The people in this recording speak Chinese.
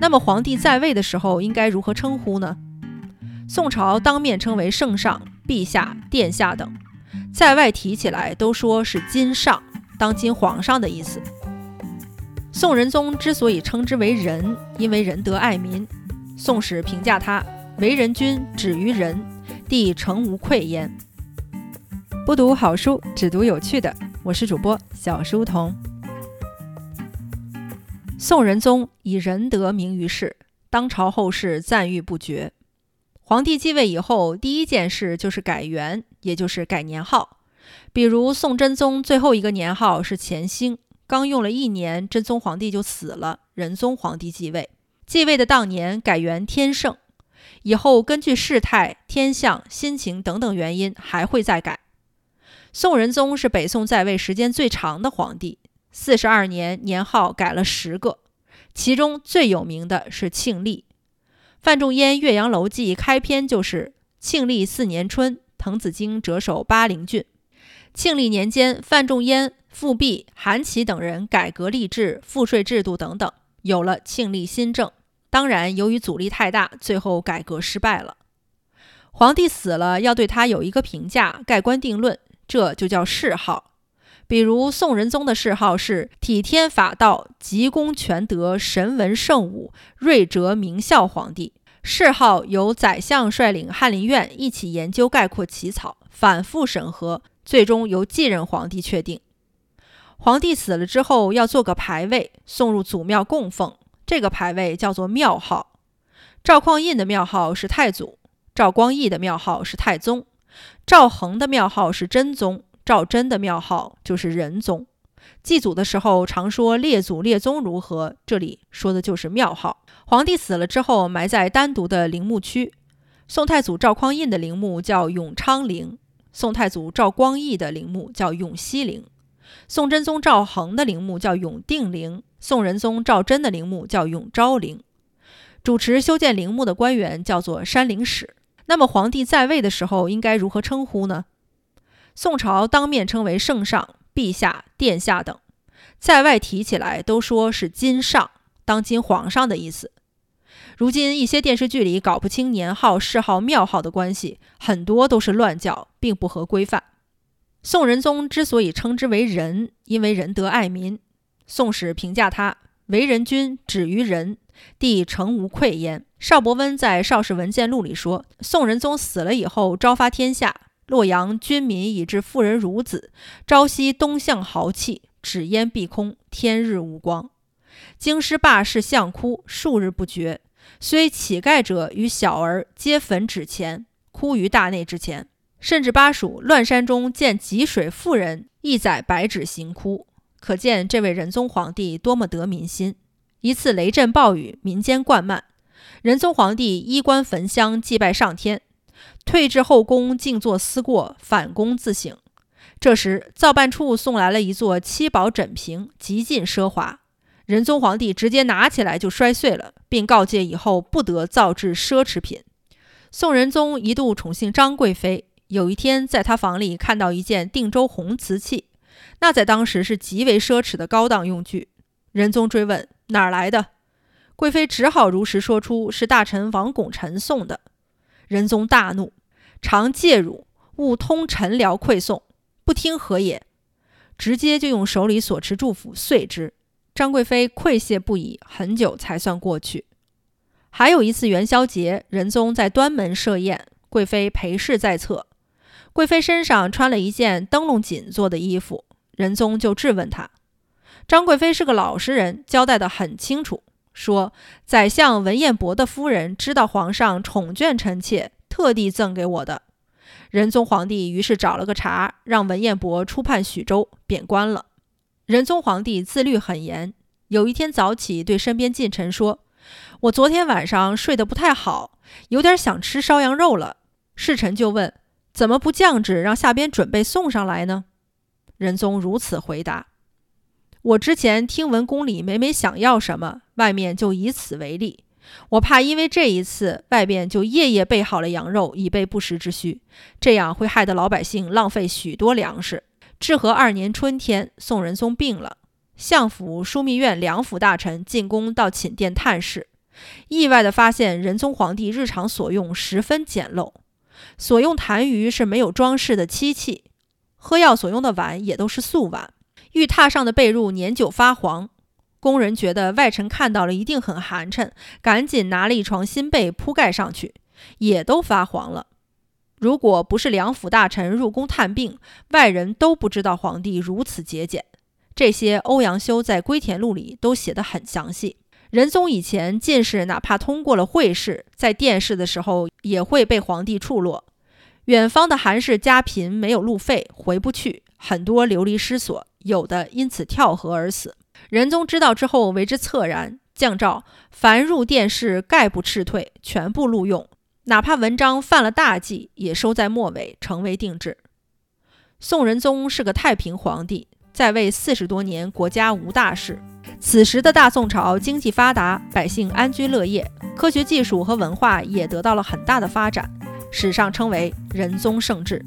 那么皇帝在位的时候应该如何称呼呢？宋朝当面称为圣上、陛下、殿下等，在外提起来都说是今上，当今皇上的意思。宋仁宗之所以称之为仁，因为仁德爱民。宋史评价他为人君，止于仁，帝诚无愧焉。不读好书，只读有趣的。我是主播小书童。宋仁宗以仁德名于世，当朝后世赞誉不绝。皇帝继位以后，第一件事就是改元，也就是改年号。比如宋真宗最后一个年号是乾兴，刚用了一年，真宗皇帝就死了，仁宗皇帝继位。继位的当年改元天圣，以后根据事态、天象、心情等等原因还会再改。宋仁宗是北宋在位时间最长的皇帝，四十二年年号改了十个，其中最有名的是庆历。范仲淹《岳阳楼记》开篇就是“庆历四年春，滕子京谪守巴陵郡”。庆历年间，范仲淹、富弼、韩琦等人改革吏治、赋税制度等等，有了庆历新政。当然，由于阻力太大，最后改革失败了。皇帝死了，要对他有一个评价，盖棺定论，这就叫谥号。比如宋仁宗的谥号是体天法道、极公全德、神文圣武、睿哲明孝皇帝。谥号由宰相率领翰林院一起研究概括起草，反复审核，最终由继任皇帝确定。皇帝死了之后，要做个牌位，送入祖庙供奉。这个牌位叫做庙号，赵匡胤的庙号是太祖，赵光义的庙号是太宗，赵恒的庙号是真宗，赵祯的庙号就是仁宗。祭祖的时候常说列祖列宗如何，这里说的就是庙号。皇帝死了之后埋在单独的陵墓区，宋太祖赵匡胤的陵墓叫永昌陵，宋太祖赵光义的陵墓叫永熙陵，宋真宗赵恒的陵墓叫永定陵。宋仁宗赵祯的陵墓叫永昭陵，主持修建陵墓的官员叫做山陵使。那么皇帝在位的时候应该如何称呼呢？宋朝当面称为圣上、陛下、殿下等，在外提起来都说是今上，当今皇上的意思。如今一些电视剧里搞不清年号、谥号、庙号的关系，很多都是乱叫，并不合规范。宋仁宗之所以称之为仁，因为仁德爱民。宋史评价他为人君，止于仁，帝诚无愧焉。邵伯温在《邵氏文鉴录》里说，宋仁宗死了以后，昭发天下，洛阳军民以至妇人孺子，朝夕东向豪气，纸烟蔽空，天日无光。京师罢市相哭，数日不绝。虽乞丐者与小儿皆焚纸钱，哭于大内之前。甚至巴蜀乱山中见汲水妇人，亦载白纸行哭。可见这位仁宗皇帝多么得民心！一次雷震暴雨，民间灌漫，仁宗皇帝衣冠焚香祭拜上天，退至后宫静坐思过，反宫自省。这时造办处送来了一座七宝枕屏，极尽奢华。仁宗皇帝直接拿起来就摔碎了，并告诫以后不得造制奢侈品。宋仁宗一度宠幸张贵妃，有一天在他房里看到一件定州红瓷器。那在当时是极为奢侈的高档用具。仁宗追问哪儿来的，贵妃只好如实说出是大臣王拱辰送的。仁宗大怒，常戒辱，勿通臣僚馈送，不听何也？直接就用手里所持祝福碎之。张贵妃愧谢不已，很久才算过去。还有一次元宵节，仁宗在端门设宴，贵妃陪侍在侧。贵妃身上穿了一件灯笼锦做的衣服。仁宗就质问她，张贵妃是个老实人，交代得很清楚，说宰相文彦博的夫人知道皇上宠眷臣妾，特地赠给我的。仁宗皇帝于是找了个茬，让文彦博出判许州，贬官了。仁宗皇帝自律很严，有一天早起对身边近臣说：“我昨天晚上睡得不太好，有点想吃烧羊肉了。”侍臣就问：“怎么不降旨让下边准备送上来呢？”仁宗如此回答：“我之前听闻宫里每每想要什么，外面就以此为例。我怕因为这一次，外边就夜夜备好了羊肉，以备不时之需，这样会害得老百姓浪费许多粮食。”至和二年春天，宋仁宗病了，相府枢密院两府大臣进宫到寝殿探视，意外地发现仁宗皇帝日常所用十分简陋，所用痰盂是没有装饰的漆器，喝药所用的碗也都是素碗，玉榻上的被褥年久发黄。工人觉得外臣看到了一定很寒碜，赶紧拿了一床新被铺盖上去，也都发黄了。如果不是两府大臣入宫探病，外人都不知道皇帝如此节俭。这些欧阳修在《归田录》里都写得很详细。仁宗以前进士，哪怕通过了会试，在殿试的时候也会被皇帝处落。远方的韩氏家贫，没有路费，回不去，很多流离失所，有的因此跳河而死。仁宗知道之后，为之恻然，降诏凡入殿试，概不斥退，全部录用。哪怕文章犯了大忌，也收在末尾，成为定制。宋仁宗是个太平皇帝，在位四十多年，国家无大事。此时的大宋朝经济发达，百姓安居乐业，科学技术和文化也得到了很大的发展，史上称为仁宗盛治。